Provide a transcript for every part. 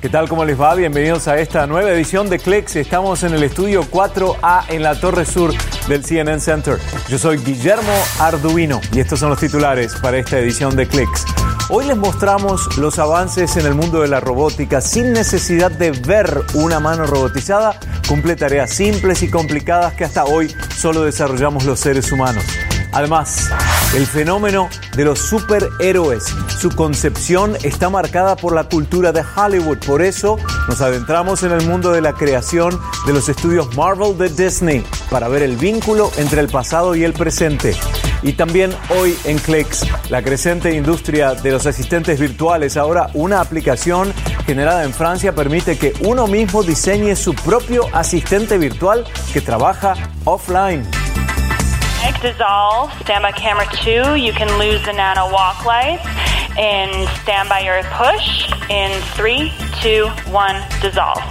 ¿Qué tal? ¿Cómo les va? Bienvenidos a esta nueva edición de Clicks. Estamos en el estudio 4A en la Torre Sur del CNN Center. Yo soy Guillermo Arduino y estos son los titulares para esta edición de Clicks. Hoy les mostramos los avances en el mundo de la robótica sin necesidad de ver una mano robotizada. Cumple tareas simples y complicadas que hasta hoy solo desarrollamos los seres humanos. Además, el fenómeno de los superhéroes. Su concepción está marcada por la cultura de Hollywood. Por eso nos adentramos en el mundo de la creación de los estudios Marvel de Disney para ver el vínculo entre el pasado y el presente. Y también hoy en Clicks, la creciente industria de los asistentes virtuales. Ahora una aplicación generada en Francia permite que uno mismo diseñe su propio asistente virtual que trabaja offline. Dissolve, stand by camera two, you can lose the nano walk lights, and stand by your push in three, two, one, dissolve.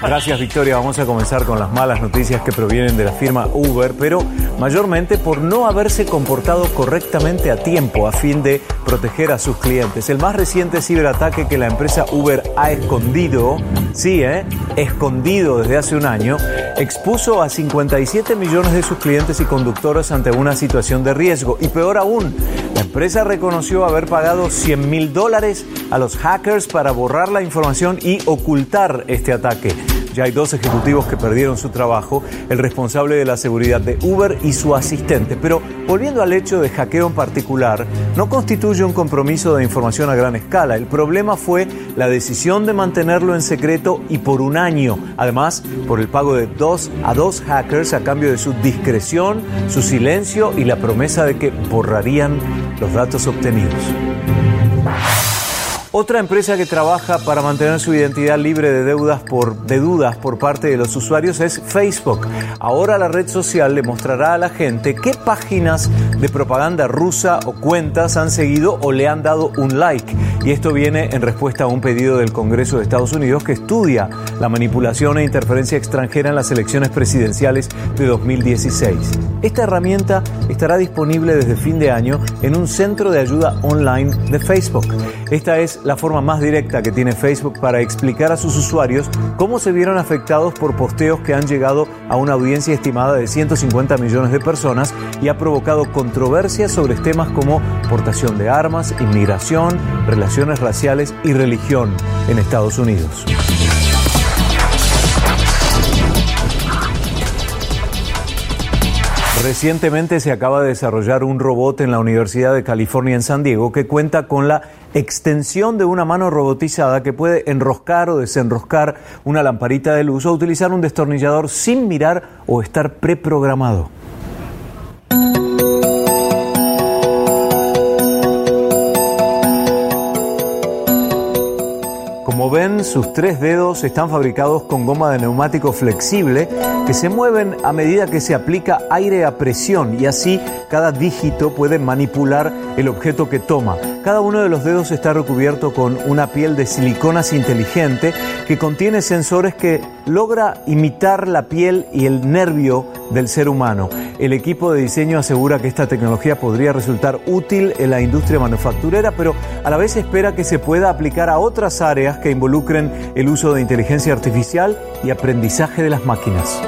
Gracias Victoria, vamos a comenzar con las malas noticias que provienen de la firma Uber, pero mayormente por no haberse comportado correctamente a tiempo a fin de proteger a sus clientes. El más reciente ciberataque que la empresa Uber ha escondido, sí, ¿eh? escondido desde hace un año, expuso a 57 millones de sus clientes y conductores ante una situación de riesgo. Y peor aún, la empresa reconoció haber pagado 100 mil dólares a los hackers para borrar la información y ocultar este ataque. Ya hay dos ejecutivos que perdieron su trabajo, el responsable de la seguridad de Uber y su asistente. Pero volviendo al hecho de hackeo en particular, no constituye un compromiso de información a gran escala. El problema fue la decisión de mantenerlo en secreto y por un año. Además, por el pago de dos a dos hackers a cambio de su discreción, su silencio y la promesa de que borrarían los datos obtenidos. Otra empresa que trabaja para mantener su identidad libre de deudas por, de dudas por parte de los usuarios es Facebook. Ahora la red social le mostrará a la gente qué páginas de propaganda rusa o cuentas han seguido o le han dado un like. Y esto viene en respuesta a un pedido del Congreso de Estados Unidos que estudia la manipulación e interferencia extranjera en las elecciones presidenciales de 2016. Esta herramienta estará disponible desde fin de año en un centro de ayuda online de Facebook. Esta es la forma más directa que tiene Facebook para explicar a sus usuarios cómo se vieron afectados por posteos que han llegado a una audiencia estimada de 150 millones de personas y ha provocado controversias sobre temas como portación de armas, inmigración, relaciones raciales y religión en Estados Unidos. Recientemente se acaba de desarrollar un robot en la Universidad de California en San Diego que cuenta con la extensión de una mano robotizada que puede enroscar o desenroscar una lamparita de luz o utilizar un destornillador sin mirar o estar preprogramado. Ven, sus tres dedos están fabricados con goma de neumático flexible que se mueven a medida que se aplica aire a presión y así cada dígito puede manipular el objeto que toma. Cada uno de los dedos está recubierto con una piel de siliconas inteligente que contiene sensores que logra imitar la piel y el nervio del ser humano. El equipo de diseño asegura que esta tecnología podría resultar útil en la industria manufacturera, pero a la vez espera que se pueda aplicar a otras áreas que involucren el uso de inteligencia artificial y aprendizaje de las máquinas.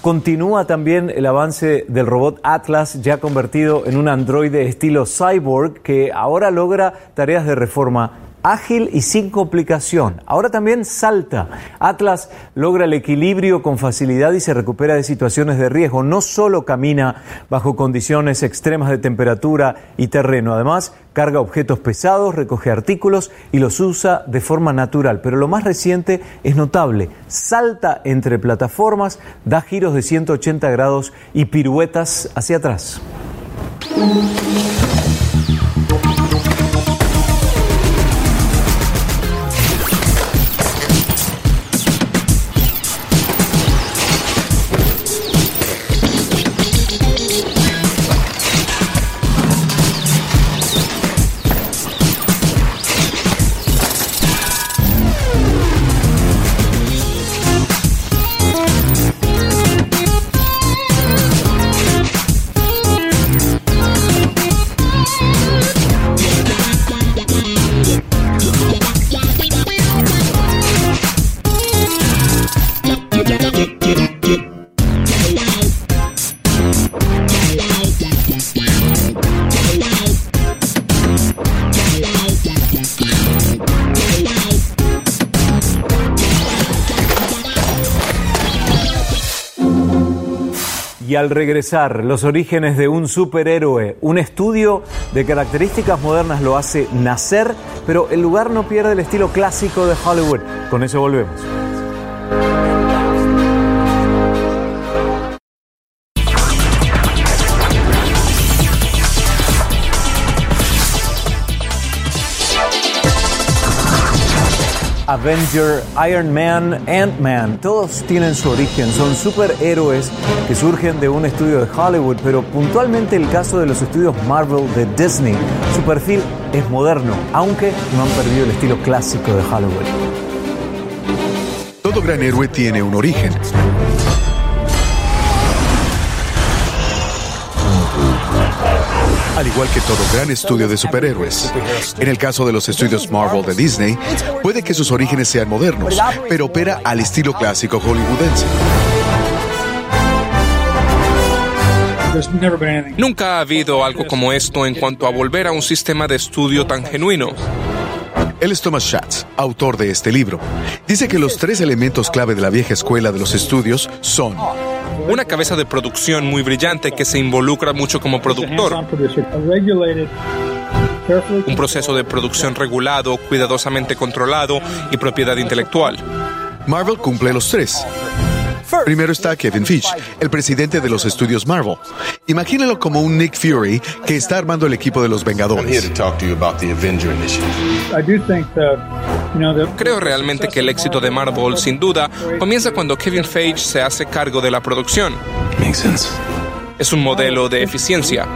Continúa también el avance del robot Atlas, ya convertido en un androide estilo cyborg que ahora logra tareas de reforma ágil y sin complicación. Ahora también salta. Atlas logra el equilibrio con facilidad y se recupera de situaciones de riesgo. No solo camina bajo condiciones extremas de temperatura y terreno, además carga objetos pesados, recoge artículos y los usa de forma natural. Pero lo más reciente es notable. Salta entre plataformas, da giros de 180 grados y piruetas hacia atrás. Y al regresar, los orígenes de un superhéroe, un estudio de características modernas lo hace nacer, pero el lugar no pierde el estilo clásico de Hollywood. Con eso volvemos. Avenger, Iron Man, Ant-Man, todos tienen su origen, son superhéroes que surgen de un estudio de Hollywood, pero puntualmente el caso de los estudios Marvel de Disney, su perfil es moderno, aunque no han perdido el estilo clásico de Hollywood. Todo gran héroe tiene un origen. Al igual que todo gran estudio de superhéroes. En el caso de los estudios Marvel de Disney, puede que sus orígenes sean modernos, pero opera al estilo clásico hollywoodense. Nunca ha habido algo como esto en cuanto a volver a un sistema de estudio tan genuino. Él es Thomas Schatz, autor de este libro. Dice que los tres elementos clave de la vieja escuela de los estudios son una cabeza de producción muy brillante que se involucra mucho como productor. Un proceso de producción regulado, cuidadosamente controlado y propiedad intelectual. Marvel cumple los tres. Primero está Kevin Feige, el presidente de los estudios Marvel. Imagínalo como un Nick Fury que está armando el equipo de los Vengadores. Creo realmente que el éxito de Marvel, sin duda, comienza cuando Kevin Feige se hace cargo de la producción es un modelo de eficiencia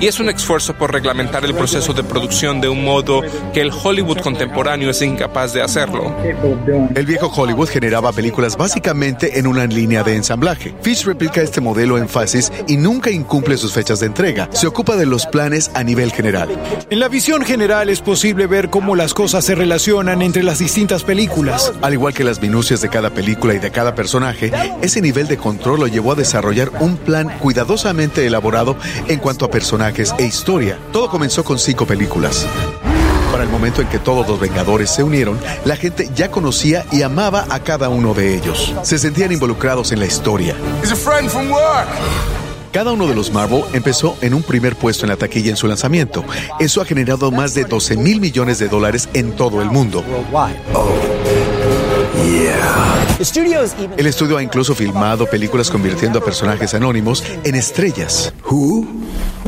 y es un esfuerzo por reglamentar el proceso de producción de un modo que el Hollywood contemporáneo es incapaz de hacerlo. El viejo Hollywood generaba películas básicamente en una línea de ensamblaje. Fish replica este modelo en fases y nunca incumple sus fechas de entrega. Se ocupa de los planes a nivel general. En la visión general es posible ver cómo las cosas se relacionan entre las distintas películas. Al igual que las minucias de cada película y de cada personaje, ese nivel de control lo llevó a desarrollar un plan cuidadosamente elaborado en cuanto a personajes e historia. Todo comenzó con cinco películas. Para el momento en que todos los Vengadores se unieron, la gente ya conocía y amaba a cada uno de ellos. Se sentían involucrados en la historia. Cada uno de los Marvel empezó en un primer puesto en la taquilla en su lanzamiento. Eso ha generado más de 12 mil millones de dólares en todo el mundo. El estudio ha incluso filmado películas convirtiendo a personajes anónimos en estrellas. Who?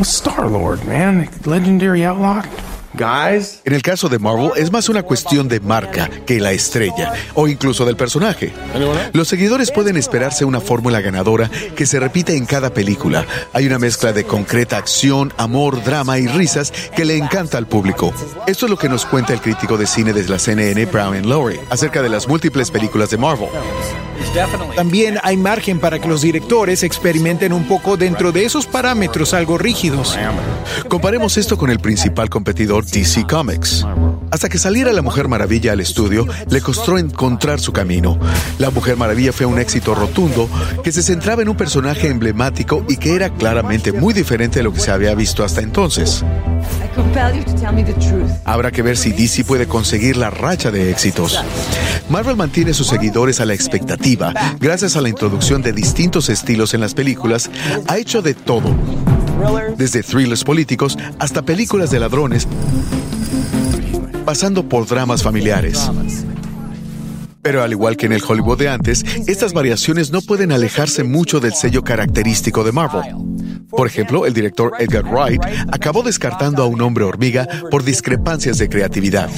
Star Lord, man, legendary outlaw. En el caso de Marvel es más una cuestión de marca que la estrella o incluso del personaje. Los seguidores pueden esperarse una fórmula ganadora que se repite en cada película. Hay una mezcla de concreta acción, amor, drama y risas que le encanta al público. Esto es lo que nos cuenta el crítico de cine de la CNN, Brian Lowry, acerca de las múltiples películas de Marvel. También hay margen para que los directores experimenten un poco dentro de esos parámetros algo rígidos. Comparemos esto con el principal competidor DC Comics. Hasta que saliera la Mujer Maravilla al estudio, le costó encontrar su camino. La Mujer Maravilla fue un éxito rotundo que se centraba en un personaje emblemático y que era claramente muy diferente de lo que se había visto hasta entonces. Habrá que ver si DC puede conseguir la racha de éxitos. Marvel mantiene sus seguidores a la expectativa gracias a la introducción de distintos estilos en las películas. Ha hecho de todo, desde thrillers políticos hasta películas de ladrones, pasando por dramas familiares. Pero al igual que en el Hollywood de antes, estas variaciones no pueden alejarse mucho del sello característico de Marvel. Por ejemplo, el director Edgar Wright acabó descartando a un hombre hormiga por discrepancias de creatividad.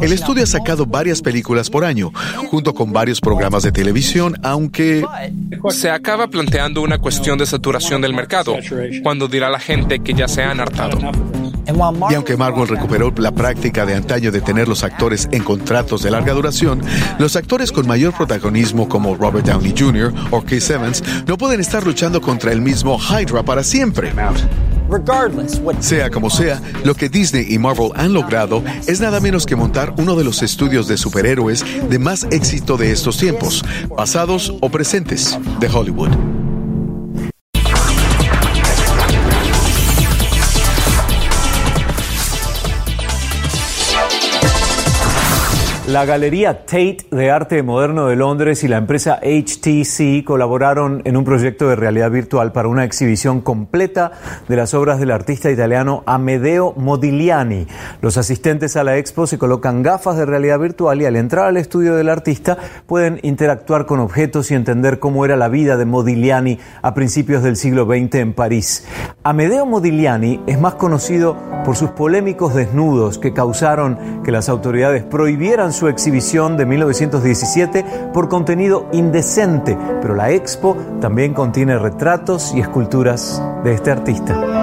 El estudio ha sacado varias películas por año, junto con varios programas de televisión, aunque... Se acaba planteando una cuestión de saturación del mercado, cuando dirá la gente que ya se han hartado. Y aunque Marvel recuperó la práctica de antaño de tener los actores en contratos de larga duración, los actores con mayor protagonismo como Robert Downey Jr. o Chris Evans no pueden estar luchando contra el mismo Hydra para siempre. Sea como sea, lo que Disney y Marvel han logrado es nada menos que montar uno de los estudios de superhéroes de más éxito de estos tiempos, pasados o presentes, de Hollywood. La Galería Tate de Arte Moderno de Londres y la empresa HTC colaboraron en un proyecto de realidad virtual para una exhibición completa de las obras del artista italiano Amedeo Modigliani. Los asistentes a la expo se colocan gafas de realidad virtual y al entrar al estudio del artista pueden interactuar con objetos y entender cómo era la vida de Modigliani a principios del siglo XX en París. Amedeo Modigliani es más conocido por sus polémicos desnudos que causaron que las autoridades prohibieran su exhibición de 1917 por contenido indecente, pero la expo también contiene retratos y esculturas de este artista.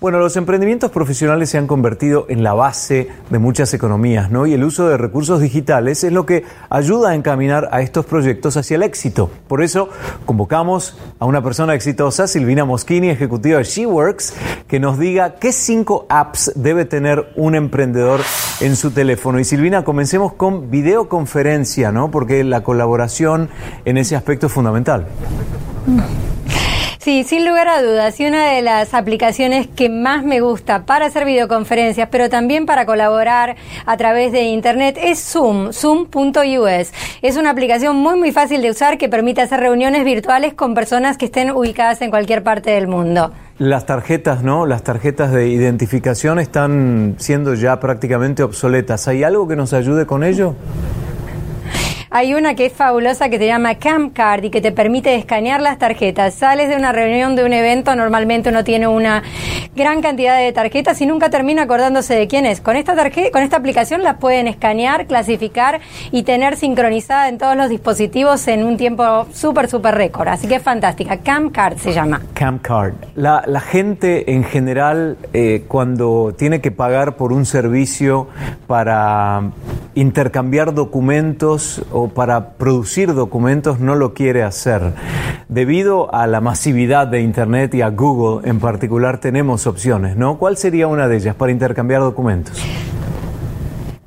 Bueno, los emprendimientos profesionales se han convertido en la base de muchas economías, ¿no? Y el uso de recursos digitales es lo que ayuda a encaminar a estos proyectos hacia el éxito. Por eso convocamos a una persona exitosa, Silvina Moschini, ejecutiva de SheWorks, que nos diga qué cinco apps debe tener un emprendedor en su teléfono. Y Silvina, comencemos con videoconferencia, ¿no? Porque la colaboración en ese aspecto es fundamental. Sí, sin lugar a dudas. Y una de las aplicaciones que más me gusta para hacer videoconferencias, pero también para colaborar a través de Internet, es Zoom, zoom.us. Es una aplicación muy, muy fácil de usar que permite hacer reuniones virtuales con personas que estén ubicadas en cualquier parte del mundo. Las tarjetas, ¿no? Las tarjetas de identificación están siendo ya prácticamente obsoletas. ¿Hay algo que nos ayude con ello? Hay una que es fabulosa que se llama Camcard y que te permite escanear las tarjetas. Sales de una reunión, de un evento, normalmente uno tiene una gran cantidad de tarjetas y nunca termina acordándose de quién es. Con esta tarjeta, con esta aplicación las pueden escanear, clasificar y tener sincronizada en todos los dispositivos en un tiempo súper, súper récord. Así que es fantástica. Camcard se llama. Camcard. La, la gente en general, eh, cuando tiene que pagar por un servicio para intercambiar documentos o para producir documentos no lo quiere hacer. Debido a la masividad de Internet y a Google en particular tenemos opciones, ¿no? ¿Cuál sería una de ellas para intercambiar documentos?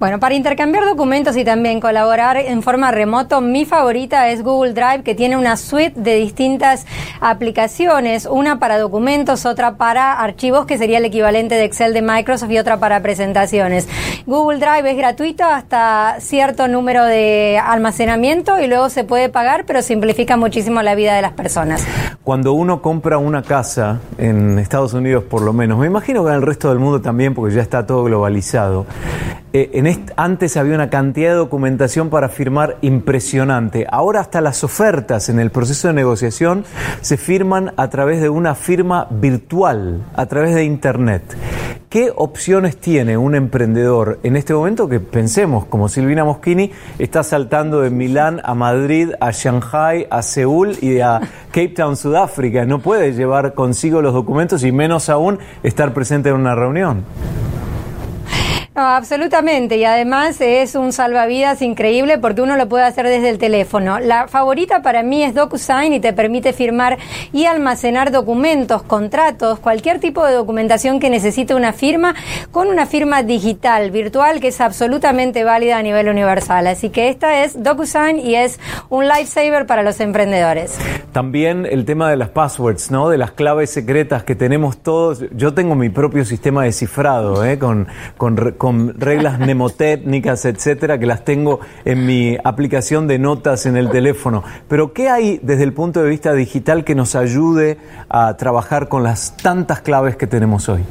Bueno, para intercambiar documentos y también colaborar en forma remoto, mi favorita es Google Drive, que tiene una suite de distintas aplicaciones, una para documentos, otra para archivos, que sería el equivalente de Excel de Microsoft, y otra para presentaciones. Google Drive es gratuito hasta cierto número de almacenamiento y luego se puede pagar, pero simplifica muchísimo la vida de las personas. Cuando uno compra una casa en Estados Unidos, por lo menos, me imagino que en el resto del mundo también, porque ya está todo globalizado, eh, antes había una cantidad de documentación para firmar impresionante. Ahora hasta las ofertas en el proceso de negociación se firman a través de una firma virtual, a través de Internet. ¿Qué opciones tiene un emprendedor en este momento que pensemos, como Silvina Moschini, está saltando de Milán a Madrid, a Shanghai, a Seúl y a Cape Town, Sudáfrica? No puede llevar consigo los documentos y menos aún estar presente en una reunión. No, absolutamente. Y además es un salvavidas increíble porque uno lo puede hacer desde el teléfono. La favorita para mí es DocuSign y te permite firmar y almacenar documentos, contratos, cualquier tipo de documentación que necesite una firma con una firma digital, virtual, que es absolutamente válida a nivel universal. Así que esta es DocuSign y es un lifesaver para los emprendedores. También el tema de las passwords, ¿no? De las claves secretas que tenemos todos. Yo tengo mi propio sistema de cifrado, ¿eh? Con, con con reglas mnemotécnicas, etcétera, que las tengo en mi aplicación de notas en el teléfono. Pero ¿qué hay desde el punto de vista digital que nos ayude a trabajar con las tantas claves que tenemos hoy?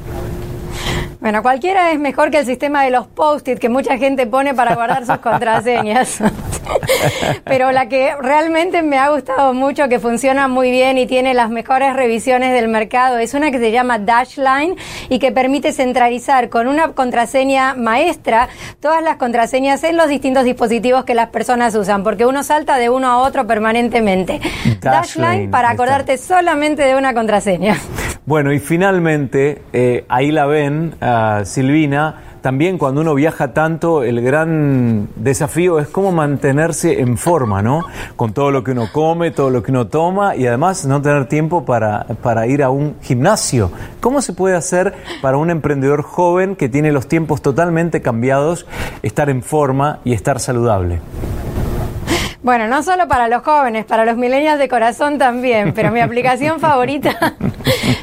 Bueno, cualquiera es mejor que el sistema de los post-it que mucha gente pone para guardar sus contraseñas. Pero la que realmente me ha gustado mucho, que funciona muy bien y tiene las mejores revisiones del mercado, es una que se llama Dashline y que permite centralizar con una contraseña maestra todas las contraseñas en los distintos dispositivos que las personas usan, porque uno salta de uno a otro permanentemente. Dashline, para acordarte solamente de una contraseña. Bueno, y finalmente, eh, ahí la ven, Silvina, también cuando uno viaja tanto, el gran desafío es cómo mantenerse en forma, ¿no? Con todo lo que uno come, todo lo que uno toma y además no tener tiempo para, para ir a un gimnasio. ¿Cómo se puede hacer para un emprendedor joven que tiene los tiempos totalmente cambiados estar en forma y estar saludable? Bueno, no solo para los jóvenes, para los milenios de corazón también, pero mi aplicación favorita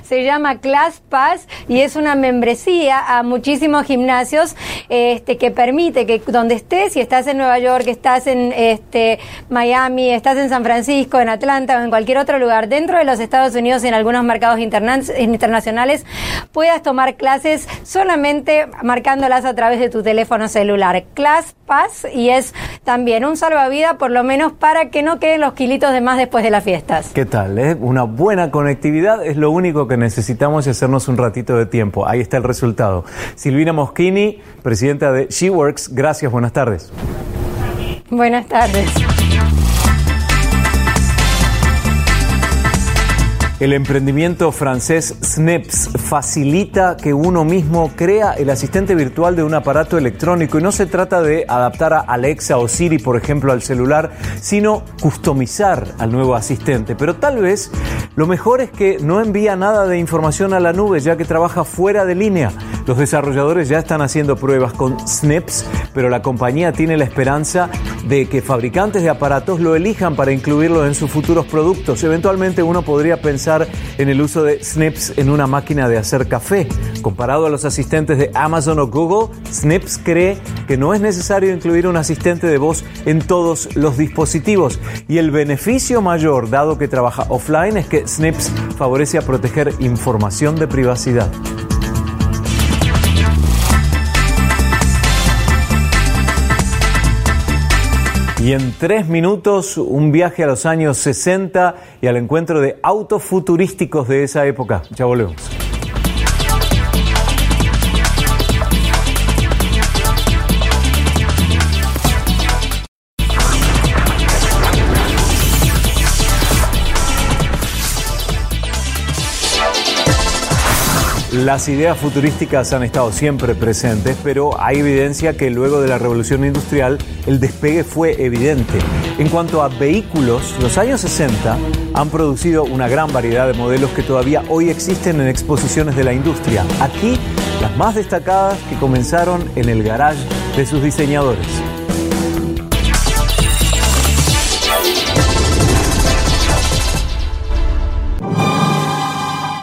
se llama Class Pass y es una membresía a muchísimos gimnasios este, que permite que donde estés, si estás en Nueva York, estás en este, Miami, estás en San Francisco, en Atlanta o en cualquier otro lugar dentro de los Estados Unidos y en algunos mercados internacionales, puedas tomar clases solamente marcándolas a través de tu teléfono celular. Class Pass y es también un salvavidas por lo menos para que no queden los kilitos de más después de las fiestas. ¿Qué tal? Eh? Una buena conectividad es lo único que necesitamos y hacernos un ratito de tiempo. Ahí está el resultado. Silvina Moschini, presidenta de SheWorks, gracias, buenas tardes. Buenas tardes. El emprendimiento francés Snips facilita que uno mismo crea el asistente virtual de un aparato electrónico y no se trata de adaptar a Alexa o Siri, por ejemplo, al celular, sino customizar al nuevo asistente. Pero tal vez lo mejor es que no envía nada de información a la nube ya que trabaja fuera de línea. Los desarrolladores ya están haciendo pruebas con Snips, pero la compañía tiene la esperanza de que fabricantes de aparatos lo elijan para incluirlo en sus futuros productos. Eventualmente uno podría pensar en el uso de Snips en una máquina de hacer café. Comparado a los asistentes de Amazon o Google, Snips cree que no es necesario incluir un asistente de voz en todos los dispositivos. Y el beneficio mayor, dado que trabaja offline, es que Snips favorece a proteger información de privacidad. Y en tres minutos, un viaje a los años 60 y al encuentro de autos futurísticos de esa época. Ya volvemos. Las ideas futurísticas han estado siempre presentes, pero hay evidencia que luego de la revolución industrial el despegue fue evidente. En cuanto a vehículos, los años 60 han producido una gran variedad de modelos que todavía hoy existen en exposiciones de la industria. Aquí, las más destacadas que comenzaron en el garage de sus diseñadores.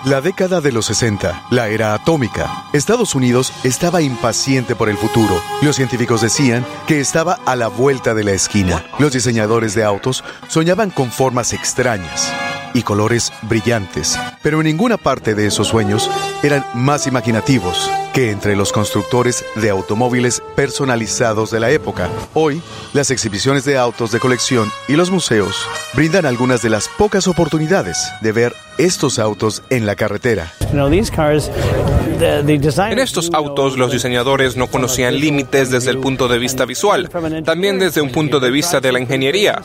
La década de los 60, la era atómica. Estados Unidos estaba impaciente por el futuro. Los científicos decían que estaba a la vuelta de la esquina. Los diseñadores de autos soñaban con formas extrañas y colores brillantes, pero en ninguna parte de esos sueños eran más imaginativos que entre los constructores de automóviles personalizados de la época. Hoy, las exhibiciones de autos de colección y los museos brindan algunas de las pocas oportunidades de ver estos autos en la carretera. En estos autos los diseñadores no conocían límites desde el punto de vista visual, también desde un punto de vista de la ingeniería.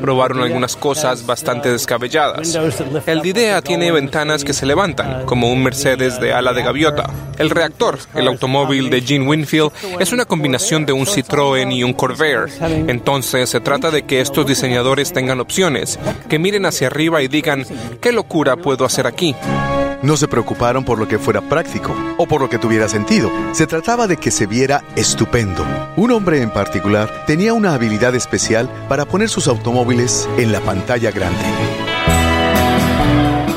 Probaron algunas cosas bastante descabelladas. El Didea tiene ventanas que se levantan, como un Mercedes de ala de gaviota. El reactor, el automóvil de Gene Winfield, es una combinación de un Citroën y un Corvair. Entonces se trata de que estos diseñadores tengan opciones, que miren hacia arriba y digan, ¿qué locura puedo hacer aquí? No se preocuparon por lo que fuera práctico o por lo que tuviera sentido. Se trataba de que se viera estupendo. Un hombre en particular tenía una habilidad especial para poner sus automóviles en la pantalla grande.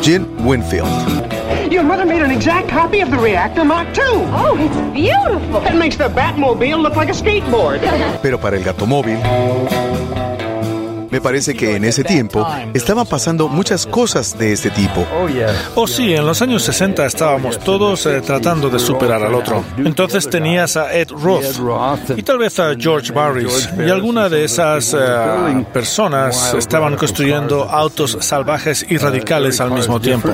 Jim Winfield. Your mother made an exact copy of the reactor Mark II. Oh, it's beautiful. It makes the Batmobile look like a skateboard. Pero para el gatomóvil me parece que en ese tiempo estaban pasando muchas cosas de este tipo. Oh sí, en los años 60 estábamos todos eh, tratando de superar al otro. Entonces tenías a Ed Roth y tal vez a George Barris y alguna de esas eh, personas estaban construyendo autos salvajes y radicales al mismo tiempo.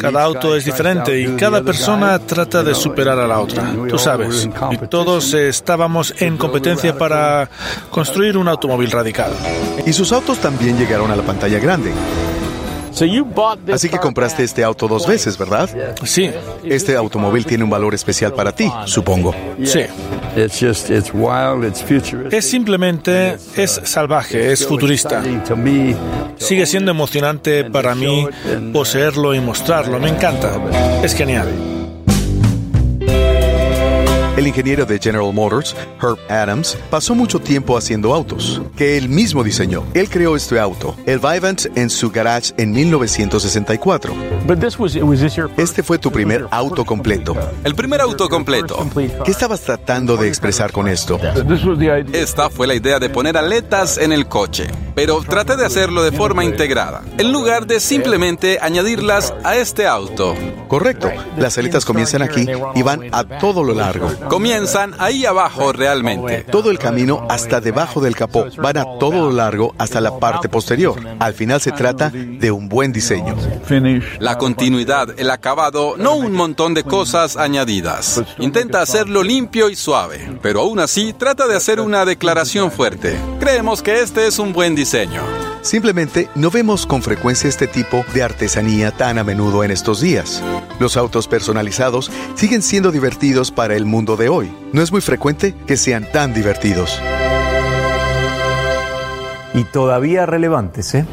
Cada auto es diferente y cada persona trata de superar a la otra, tú sabes. Y todos estábamos en competencia para construir un automóvil radical. Y sus autos también llegaron a la pantalla grande. Así que compraste este auto dos veces, ¿verdad? Sí. Este automóvil tiene un valor especial para ti, supongo. Sí. Es simplemente, es salvaje, es futurista. Sigue siendo emocionante para mí poseerlo y mostrarlo. Me encanta. Es genial. El ingeniero de General Motors, Herb Adams, pasó mucho tiempo haciendo autos, que él mismo diseñó. Él creó este auto, el Vivant, en su garage en 1964. Este fue tu primer auto completo. El primer auto completo. ¿Qué estabas tratando de expresar con esto? Esta fue la idea de poner aletas en el coche, pero traté de hacerlo de forma integrada, en lugar de simplemente añadirlas a este auto. Correcto. Las aletas comienzan aquí y van a todo lo largo. Comienzan ahí abajo realmente. Todo el camino hasta debajo del capó. Van a todo lo largo hasta la parte posterior. Al final se trata de un buen diseño. La continuidad, el acabado, no un montón de cosas añadidas. Intenta hacerlo limpio y suave, pero aún así trata de hacer una declaración fuerte. Creemos que este es un buen diseño. Simplemente no vemos con frecuencia este tipo de artesanía tan a menudo en estos días. Los autos personalizados siguen siendo divertidos para el mundo hoy. No es muy frecuente que sean tan divertidos. Y todavía relevantes, ¿eh?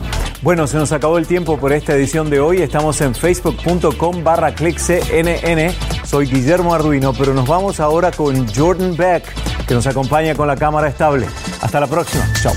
Bueno, se nos acabó el tiempo por esta edición de hoy. Estamos en facebook.com barra cnn. Soy Guillermo Arduino, pero nos vamos ahora con Jordan Beck, que nos acompaña con la cámara estable. Hasta la próxima. Chao.